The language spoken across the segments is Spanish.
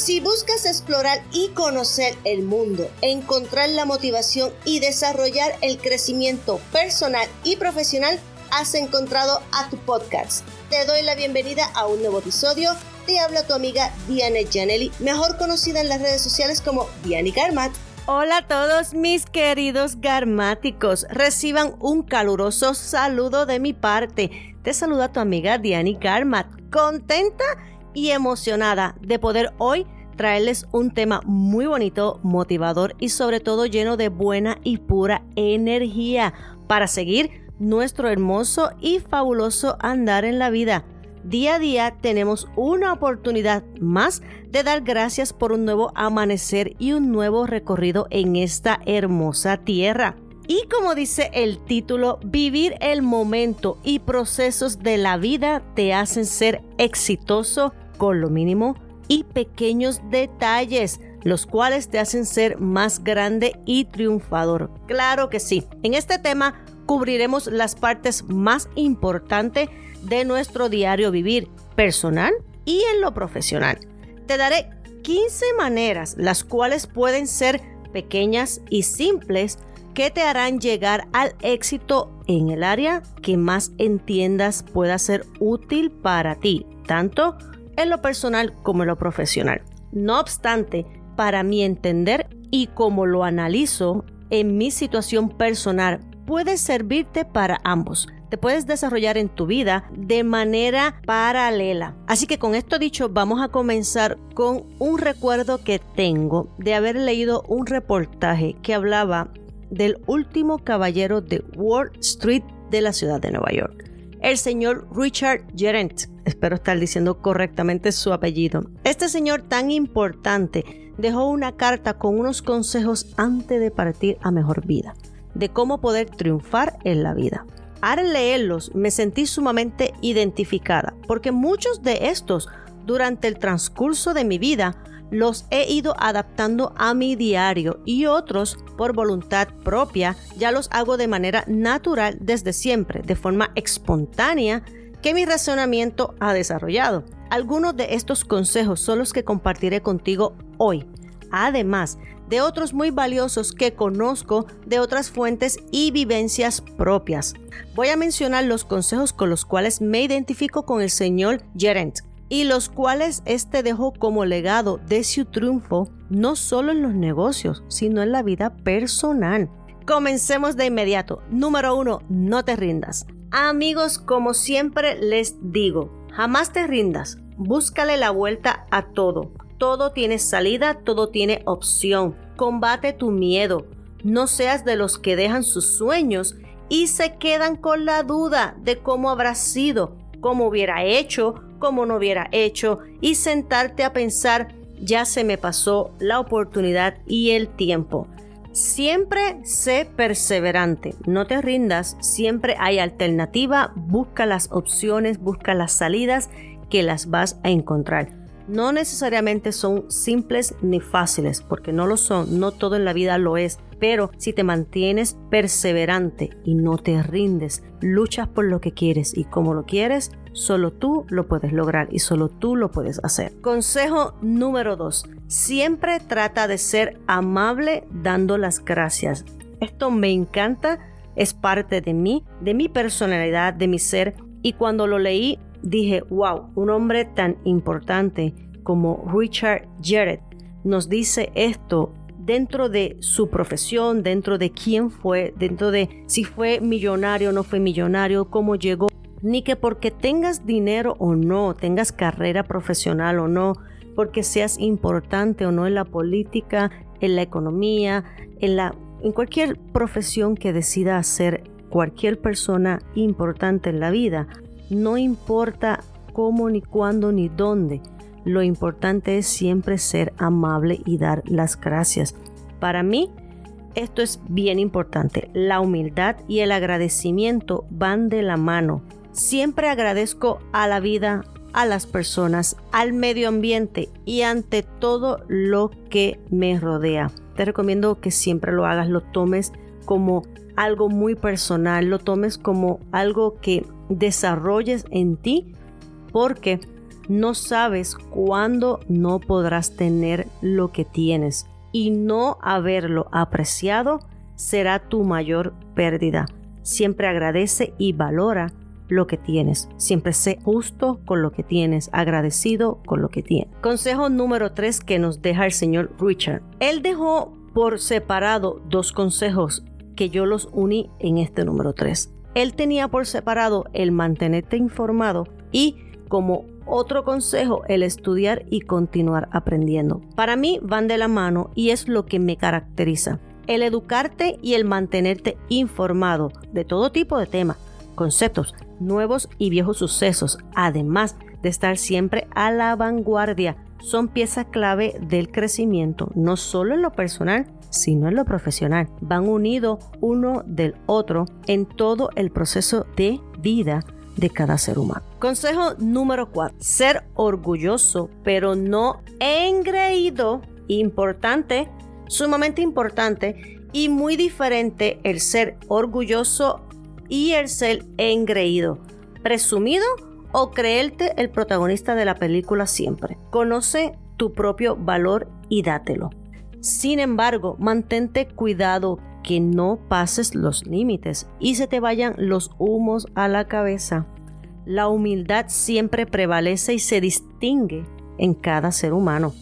Si buscas explorar y conocer el mundo, encontrar la motivación y desarrollar el crecimiento personal y profesional, has encontrado a tu podcast. Te doy la bienvenida a un nuevo episodio. Te habla tu amiga Diane Janelli, mejor conocida en las redes sociales como Diane Garmat. Hola a todos mis queridos garmáticos. Reciban un caluroso saludo de mi parte. Te saluda tu amiga Diani Garmat, contenta y emocionada de poder hoy traerles un tema muy bonito, motivador y sobre todo lleno de buena y pura energía para seguir nuestro hermoso y fabuloso andar en la vida. Día a día tenemos una oportunidad más de dar gracias por un nuevo amanecer y un nuevo recorrido en esta hermosa tierra. Y como dice el título, vivir el momento y procesos de la vida te hacen ser exitoso con lo mínimo y pequeños detalles, los cuales te hacen ser más grande y triunfador. Claro que sí. En este tema cubriremos las partes más importantes de nuestro diario vivir personal y en lo profesional. Te daré 15 maneras las cuales pueden ser pequeñas y simples que te harán llegar al éxito en el área que más entiendas pueda ser útil para ti, tanto en lo personal como en lo profesional. No obstante, para mi entender y como lo analizo en mi situación personal, puede servirte para ambos te puedes desarrollar en tu vida de manera paralela. Así que con esto dicho, vamos a comenzar con un recuerdo que tengo de haber leído un reportaje que hablaba del último caballero de Wall Street de la ciudad de Nueva York, el señor Richard Gerent. Espero estar diciendo correctamente su apellido. Este señor tan importante dejó una carta con unos consejos antes de partir a mejor vida, de cómo poder triunfar en la vida. Al leerlos me sentí sumamente identificada porque muchos de estos durante el transcurso de mi vida los he ido adaptando a mi diario y otros por voluntad propia ya los hago de manera natural desde siempre, de forma espontánea que mi razonamiento ha desarrollado. Algunos de estos consejos son los que compartiré contigo hoy. Además de otros muy valiosos que conozco de otras fuentes y vivencias propias. Voy a mencionar los consejos con los cuales me identifico con el señor Gerent y los cuales este dejó como legado de su triunfo no solo en los negocios, sino en la vida personal. Comencemos de inmediato. Número uno, no te rindas. Amigos, como siempre les digo, jamás te rindas. Búscale la vuelta a todo todo tiene salida, todo tiene opción. Combate tu miedo. No seas de los que dejan sus sueños y se quedan con la duda de cómo habrá sido, cómo hubiera hecho, cómo no hubiera hecho y sentarte a pensar, ya se me pasó la oportunidad y el tiempo. Siempre sé perseverante, no te rindas, siempre hay alternativa, busca las opciones, busca las salidas que las vas a encontrar no necesariamente son simples ni fáciles, porque no lo son, no todo en la vida lo es, pero si te mantienes perseverante y no te rindes, luchas por lo que quieres y como lo quieres, solo tú lo puedes lograr y solo tú lo puedes hacer. Consejo número 2. Siempre trata de ser amable dando las gracias. Esto me encanta, es parte de mí, de mi personalidad, de mi ser y cuando lo leí dije, wow, un hombre tan importante como Richard Jarrett nos dice esto dentro de su profesión, dentro de quién fue, dentro de si fue millonario o no fue millonario, cómo llegó, ni que porque tengas dinero o no, tengas carrera profesional o no, porque seas importante o no en la política, en la economía, en la en cualquier profesión que decida hacer cualquier persona importante en la vida, no importa cómo, ni cuándo, ni dónde. Lo importante es siempre ser amable y dar las gracias. Para mí, esto es bien importante. La humildad y el agradecimiento van de la mano. Siempre agradezco a la vida, a las personas, al medio ambiente y ante todo lo que me rodea. Te recomiendo que siempre lo hagas, lo tomes como algo muy personal, lo tomes como algo que desarrolles en ti, porque No sabes cuándo no podrás tener lo que tienes y no haberlo apreciado será tu mayor pérdida. Siempre agradece y valora lo que tienes. Siempre sé justo con lo que tienes, agradecido con lo que tienes. Consejo número 3 que nos deja el señor Richard. Él dejó por separado dos consejos que yo los uní en este número 3. Él tenía por separado el mantenerte informado y como otro consejo el estudiar y continuar aprendiendo. Para mí van de la mano y es lo que me caracteriza. El educarte y el mantenerte informado de todo tipo de temas, conceptos, nuevos y viejos sucesos, además de estar siempre a la vanguardia, son piezas clave del crecimiento, no solo en lo personal, sino en lo profesional. Van unidos uno del otro en todo el proceso de vida de cada ser humano. Consejo número 4. Ser orgulloso, pero no engreído. Importante, sumamente importante y muy diferente el ser orgulloso y el ser engreído. Presumido o creerte el protagonista de la película siempre. Conoce tu propio valor y dátelo. Sin embargo, mantente cuidado que no pases los límites y se te vayan los humos a la cabeza. La humildad siempre prevalece y se distingue en cada ser humano.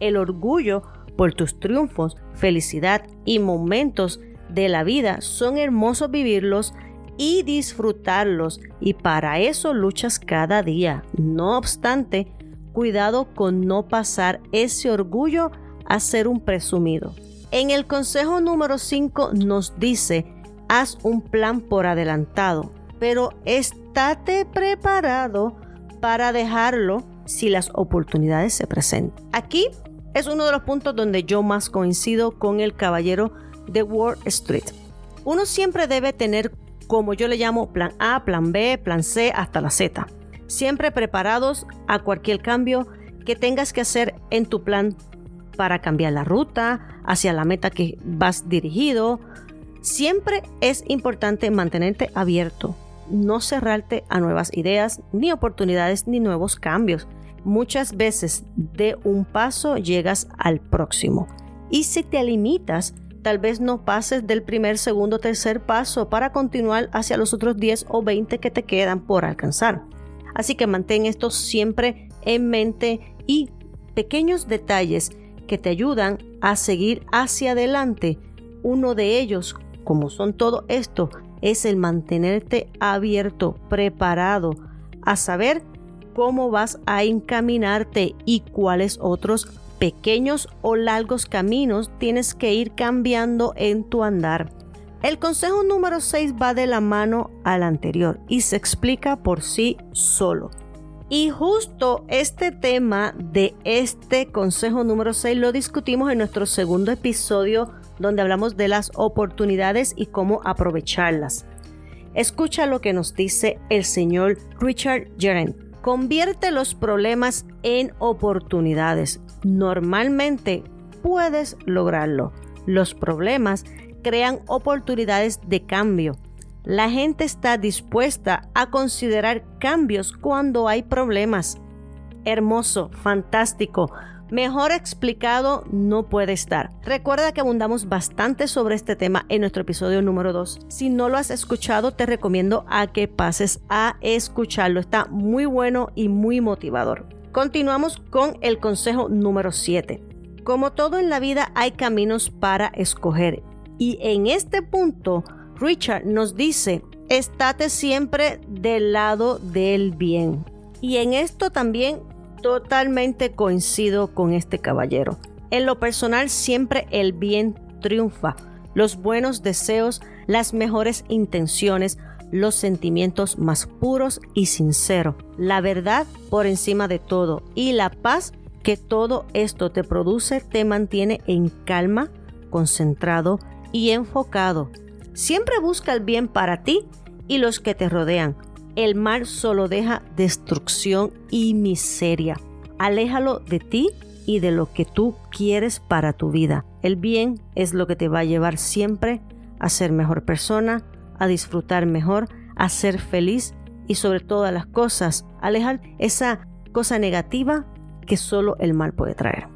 El orgullo por tus triunfos, felicidad y momentos de la vida son hermosos vivirlos y disfrutarlos y para eso luchas cada día. No obstante, cuidado con no pasar ese orgullo a ser un presumido. En el consejo número 5 nos dice, haz un plan por adelantado, pero estate preparado para dejarlo si las oportunidades se presentan. Aquí es uno de los puntos donde yo más coincido con el caballero de Wall Street. Uno siempre debe tener como yo le llamo plan A, plan B, plan C hasta la Z. Siempre preparados a cualquier cambio que tengas que hacer en tu plan para cambiar la ruta hacia la meta que vas dirigido. Siempre es importante mantenerte abierto, no cerrarte a nuevas ideas, ni oportunidades, ni nuevos cambios. Muchas veces de un paso llegas al próximo. Y si te limitas tal vez no pases del primer, segundo, tercer paso para continuar hacia los otros 10 o 20 que te quedan por alcanzar. Así que mantén esto siempre en mente y pequeños detalles que te ayudan a seguir hacia adelante. Uno de ellos, como son todo esto, es el mantenerte abierto, preparado, a saber cómo vas a encaminarte y cuáles otros pequeños o largos caminos tienes que ir cambiando en tu andar. El consejo número 6 va de la mano al anterior y se explica por sí solo. Y justo este tema de este consejo número 6 lo discutimos en nuestro segundo episodio donde hablamos de las oportunidades y cómo aprovecharlas. Escucha lo que nos dice el señor Richard Geren. Convierte los problemas en oportunidades normalmente puedes lograrlo. Los problemas crean oportunidades de cambio. La gente está dispuesta a considerar cambios cuando hay problemas. Hermoso, fantástico. Mejor explicado no puede estar. Recuerda que abundamos bastante sobre este tema en nuestro episodio número 2. Si no lo has escuchado, te recomiendo a que pases a escucharlo. Está muy bueno y muy motivador. Continuamos con el consejo número 7. Como todo en la vida hay caminos para escoger y en este punto Richard nos dice, estate siempre del lado del bien. Y en esto también totalmente coincido con este caballero. En lo personal siempre el bien triunfa. Los buenos deseos, las mejores intenciones, los sentimientos más puros y sinceros, la verdad por encima de todo y la paz que todo esto te produce te mantiene en calma, concentrado y enfocado. Siempre busca el bien para ti y los que te rodean. El mal solo deja destrucción y miseria. Aléjalo de ti y de lo que tú quieres para tu vida. El bien es lo que te va a llevar siempre a ser mejor persona, a disfrutar mejor, a ser feliz y sobre todas las cosas, alejar esa cosa negativa que solo el mal puede traer.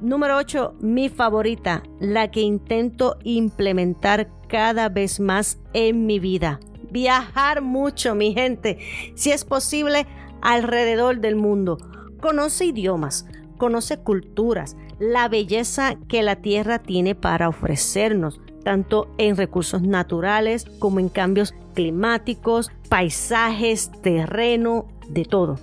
Número 8, mi favorita, la que intento implementar cada vez más en mi vida. Viajar mucho, mi gente, si es posible, alrededor del mundo. Conoce idiomas, conoce culturas, la belleza que la tierra tiene para ofrecernos, tanto en recursos naturales como en cambios climáticos, paisajes, terreno, de todo,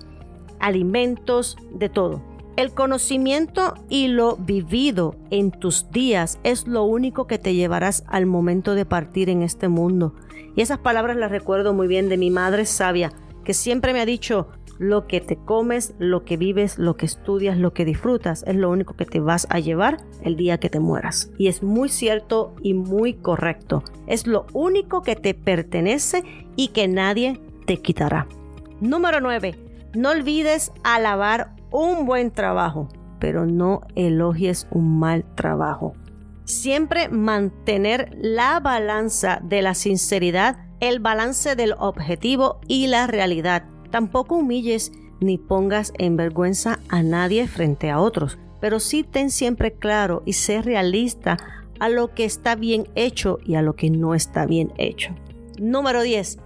alimentos, de todo. El conocimiento y lo vivido en tus días es lo único que te llevarás al momento de partir en este mundo. Y esas palabras las recuerdo muy bien de mi madre sabia, que siempre me ha dicho, lo que te comes, lo que vives, lo que estudias, lo que disfrutas, es lo único que te vas a llevar el día que te mueras. Y es muy cierto y muy correcto. Es lo único que te pertenece y que nadie te quitará. Número 9. No olvides alabar un buen trabajo, pero no elogies un mal trabajo. Siempre mantener la balanza de la sinceridad, el balance del objetivo y la realidad Tampoco humilles ni pongas en vergüenza a nadie frente a otros, pero sí ten siempre claro y sé realista a lo que está bien hecho y a lo que no está bien hecho. Número 10.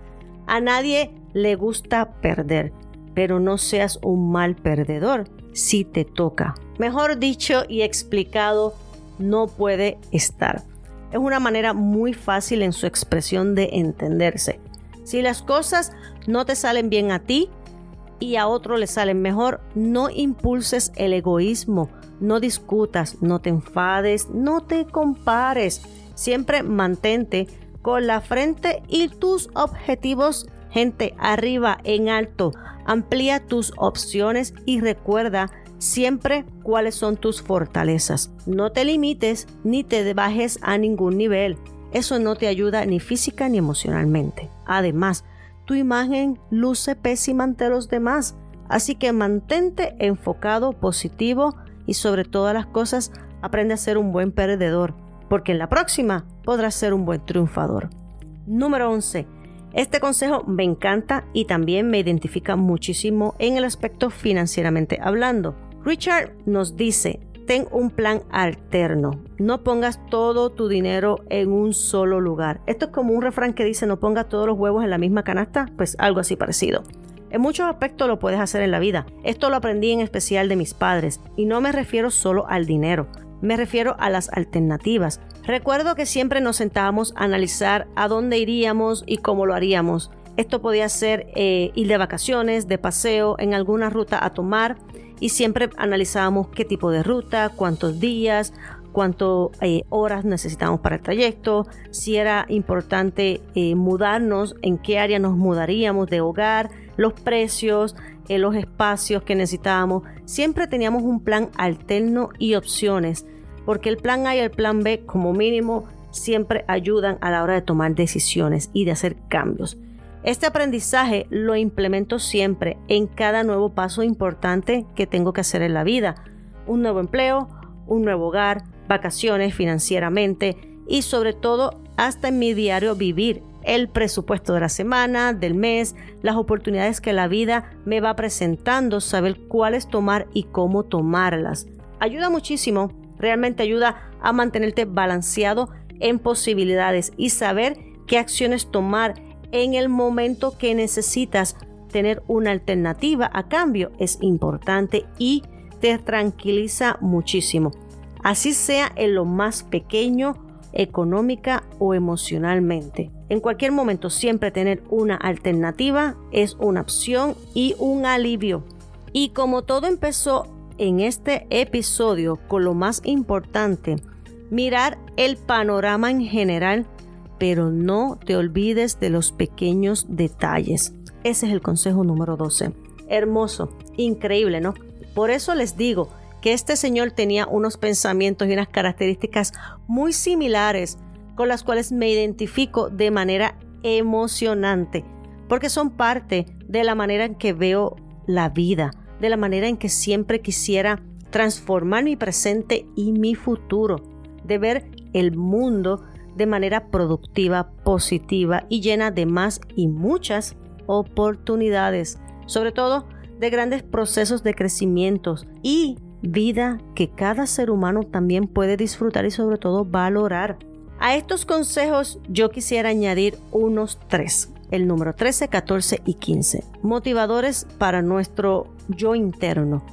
A nadie le gusta perder, pero no seas un mal perdedor si te toca. Mejor dicho y explicado, no puede estar. Es una manera muy fácil en su expresión de entenderse. Si las cosas no te salen bien a ti y a otro le salen mejor, no impulses el egoísmo, no discutas, no te enfades, no te compares. Siempre mantente con la frente y tus objetivos, gente, arriba, en alto. Amplía tus opciones y recuerda siempre cuáles son tus fortalezas. No te limites ni te bajes a ningún nivel. Eso no te ayuda ni física ni emocionalmente. Además, tu imagen luce pésima ante los demás. Así que mantente enfocado, positivo y sobre todas las cosas aprende a ser un buen perdedor, porque en la próxima podrás ser un buen triunfador. Número 11. Este consejo me encanta y también me identifica muchísimo en el aspecto financieramente hablando. Richard nos dice, ten un plan alterno. No pongas todo tu dinero en un solo lugar. Esto es como un refrán que dice no pongas todos los huevos en la misma canasta, pues algo así parecido. En muchos aspectos lo puedes hacer en la vida. Esto lo aprendí en especial de mis padres y no me refiero solo al dinero. Me refiero a las alternativas. Recuerdo que siempre nos sentábamos a analizar a dónde iríamos y cómo lo haríamos. Esto podía ser eh, ir de vacaciones, de paseo, en alguna ruta a tomar y siempre analizábamos qué tipo de ruta, cuántos días, cuántas eh, horas necesitábamos para el trayecto, si era importante eh, mudarnos, en qué área nos mudaríamos de hogar, los precios, los espacios que necesitábamos. Siempre teníamos un plan alterno y opciones, porque el plan A y el plan B como mínimo siempre ayudan a la hora de tomar decisiones y de hacer cambios. Este aprendizaje lo implemento siempre en cada nuevo paso importante que tengo que hacer en la vida. Un nuevo empleo, un nuevo hogar, vacaciones financieramente y sobre todo hasta en mi diario vivir el presupuesto de la semana, del mes, las oportunidades que la vida me va presentando, saber cuáles tomar y cómo tomarlas. Ayuda muchísimo, realmente ayuda a mantenerte balanceado en posibilidades y saber qué acciones tomar en el momento que necesitas tener una alternativa a cambio es importante y te tranquiliza muchísimo. Así sea en lo más pequeño, económica o emocionalmente. En cualquier momento siempre tener una alternativa es una opción y un alivio. Y como todo empezó en este episodio con lo más importante, mirar el panorama en general pero no te olvides de los pequeños detalles. Ese es el consejo número 12. Hermoso, increíble, ¿no? Por eso les digo que este señor tenía unos pensamientos y unas características muy similares con las cuales me identifico de manera emocionante, porque son parte de la manera en que veo la vida, de la manera en que siempre quisiera transformar mi presente y mi futuro, de ver el mundo de manera productiva, positiva y llena de más y muchas oportunidades. Sobre todo de grandes procesos de crecimiento y vida que cada ser humano también puede disfrutar y sobre todo valorar. A estos consejos yo quisiera añadir unos tres, el número 13, 14 y 15, motivadores para nuestro yo interno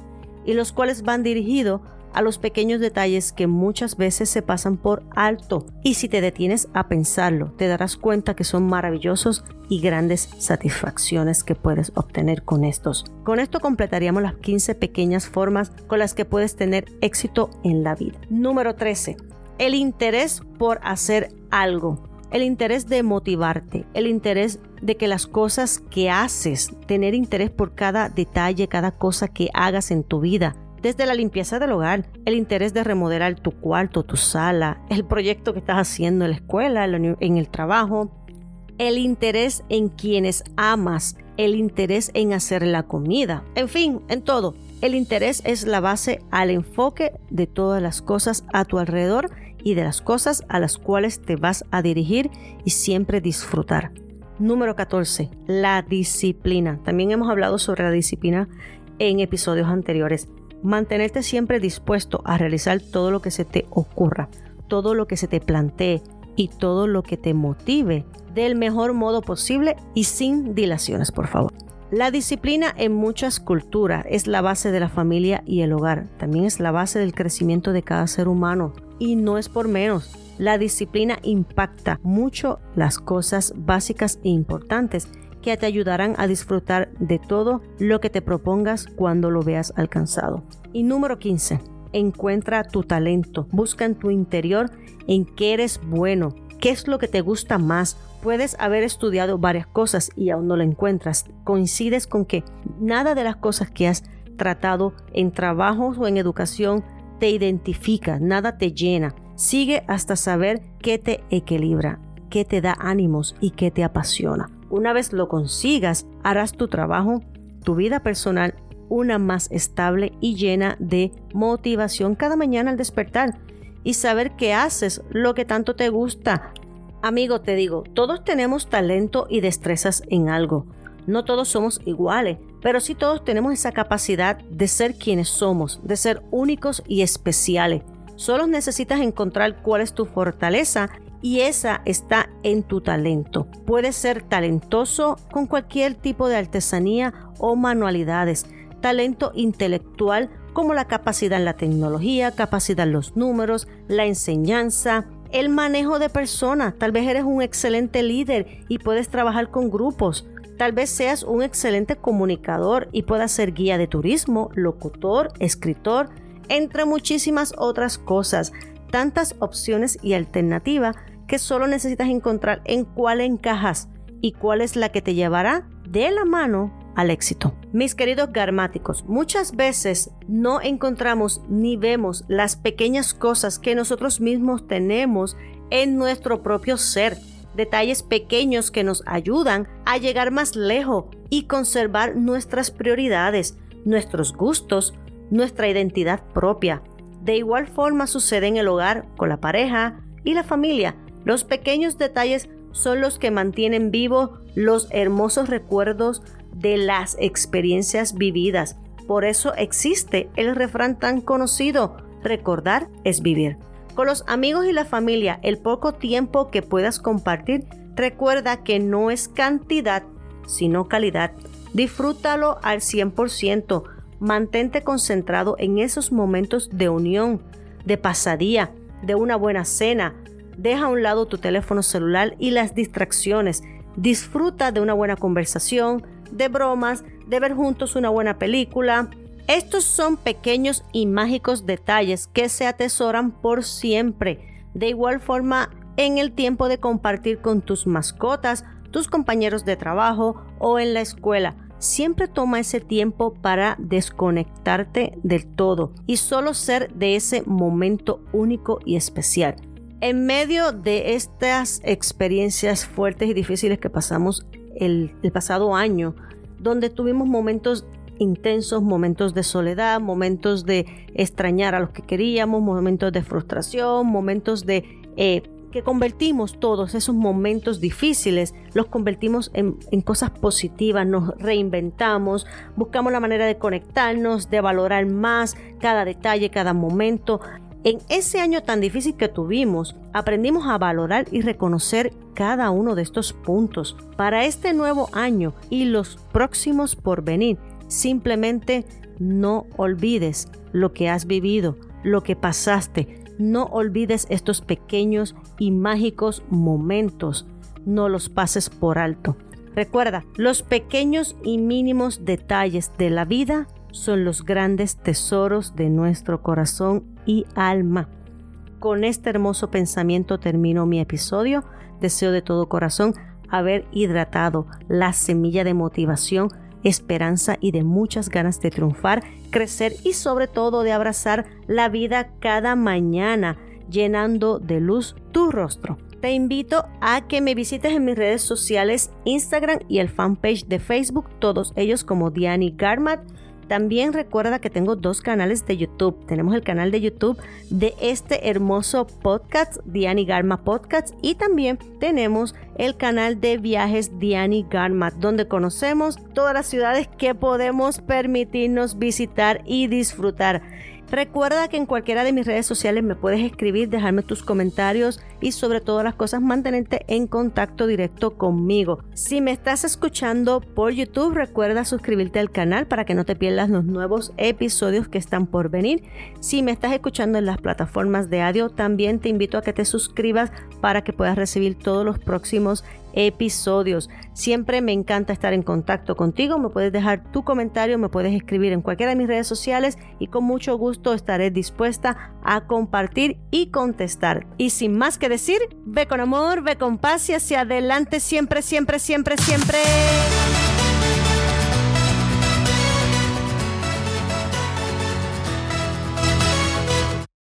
y los cuales van dirigidos a los pequeños detalles que muchas veces se pasan por alto y si te detienes a pensarlo te darás cuenta que son maravillosos y grandes satisfacciones que puedes obtener con estos. Con esto completaríamos las 15 pequeñas formas con las que puedes tener éxito en la vida. Número 13. El interés por hacer algo. El interés de motivarte, el interés de que las cosas que haces, tener interés por cada detalle, cada cosa que hagas en tu vida, desde la limpieza del hogar, el interés de remodelar tu cuarto, tu sala, el proyecto que estás haciendo en la escuela, en el trabajo, el interés en quienes amas, el interés en hacer la comida, en fin, en todo. El interés es la base al enfoque de todas las cosas a tu alrededor y de las cosas a las cuales te vas a dirigir y siempre disfrutar. Número 14. La disciplina. También hemos hablado sobre la disciplina en episodios anteriores. Mantenerte siempre dispuesto a realizar todo lo que se te ocurra, todo lo que se te plantee y todo lo que te motive del mejor modo posible y sin dilaciones, por favor. La disciplina en muchas culturas es la base de la familia y el hogar. También es la base del crecimiento de cada ser humano. Y no es por menos. La disciplina impacta mucho las cosas básicas e importantes que te ayudarán a disfrutar de todo lo que te propongas cuando lo veas alcanzado. Y número 15. Encuentra tu talento. Busca en tu interior en qué eres bueno, qué es lo que te gusta más. Puedes haber estudiado varias cosas y aún no lo encuentras. Coincides con que nada de las cosas que has tratado en trabajos o en educación te identifica, nada te llena. Sigue hasta saber qué te equilibra, qué te da ánimos y qué te apasiona. Una vez lo consigas, harás tu trabajo, tu vida personal, una más estable y llena de motivación cada mañana al despertar y saber que haces lo que tanto te gusta. Amigo, te digo, todos tenemos talento y destrezas en algo. No todos somos iguales, pero sí todos tenemos esa capacidad de ser quienes somos, de ser únicos y especiales. Solo necesitas encontrar cuál es tu fortaleza y esa está en tu talento. Puedes ser talentoso con cualquier tipo de artesanía o manualidades, talento intelectual como la capacidad en la tecnología, capacidad en los números, la enseñanza, el manejo de personas. Tal vez eres un excelente líder y puedes trabajar con grupos. Tal vez seas un excelente comunicador y puedas ser guía de turismo, locutor, escritor, entre muchísimas otras cosas. Tantas opciones y alternativas que solo necesitas encontrar en cuál encajas y cuál es la que te llevará de la mano al éxito. Mis queridos garmáticos, muchas veces no encontramos ni vemos las pequeñas cosas que nosotros mismos tenemos en nuestro propio ser, detalles pequeños que nos ayudan a llegar más lejos y conservar nuestras prioridades, nuestros gustos, nuestra identidad propia. De igual forma sucede en el hogar, con la pareja y la familia. Los pequeños detalles son los que mantienen vivos los hermosos recuerdos de las experiencias vividas. Por eso existe el refrán tan conocido, recordar es vivir. Con los amigos y la familia, el poco tiempo que puedas compartir, recuerda que no es cantidad, sino calidad. Disfrútalo al 100%. Mantente concentrado en esos momentos de unión, de pasadía, de una buena cena, Deja a un lado tu teléfono celular y las distracciones. Disfruta de una buena conversación, de bromas, de ver juntos una buena película. Estos son pequeños y mágicos detalles que se atesoran por siempre. De igual forma, en el tiempo de compartir con tus mascotas, tus compañeros de trabajo o en la escuela. Siempre toma ese tiempo para desconectarte del todo y solo ser de ese momento único y especial. En medio de estas experiencias fuertes y difíciles que pasamos el, pasado año, donde tuvimos momentos intensos, momentos de soledad, momentos de extrañar a los que queríamos, momentos de frustración, momentos de eh, que convertimos todos esos momentos difíciles, los convertimos en, en, cosas positivas, nos reinventamos, buscamos la manera de conectarnos, de valorar más cada detalle, cada momento. En ese año tan difícil que tuvimos, aprendimos a valorar y reconocer cada uno de estos puntos. Para este nuevo año y los próximos por venir, simplemente no olvides lo que has vivido, lo que pasaste. No olvides estos pequeños y mágicos momentos. No los pases por alto. Recuerda, los pequeños y mínimos detalles de la vida son los grandes tesoros de nuestro corazón y alma. Con este hermoso pensamiento termino mi episodio. Deseo de todo corazón haber hidratado la semilla de motivación, esperanza y de muchas ganas de triunfar, crecer y sobre todo de abrazar la vida cada mañana, llenando de luz tu rostro. Te invito a que me visites en mis redes sociales, Instagram y el fanpage de Facebook, todos ellos como Diani Garmat también recuerda que tengo dos canales de YouTube. Tenemos el canal de YouTube de este hermoso podcast, Diani Garma Podcast, y también tenemos el canal de viajes Diani Garma, donde conocemos todas las ciudades que podemos permitirnos visitar y disfrutar. Recuerda que en cualquiera de mis redes sociales me puedes escribir, dejarme tus comentarios y sobre todas las cosas mantenerte en contacto directo conmigo. Si me estás escuchando por YouTube, recuerda suscribirte al canal para que no te pierdas los nuevos episodios que están por venir. Si me estás escuchando en las plataformas de audio, también te invito a que te suscribas para que puedas recibir todos los próximos episodios. Siempre me encanta estar en contacto contigo. Me puedes dejar tu comentario, me puedes escribir en cualquiera de mis redes sociales y con mucho gusto estaré dispuesta a compartir y contestar. Y sin más que decir, ve con amor, ve con paz y hacia adelante siempre, siempre, siempre, siempre.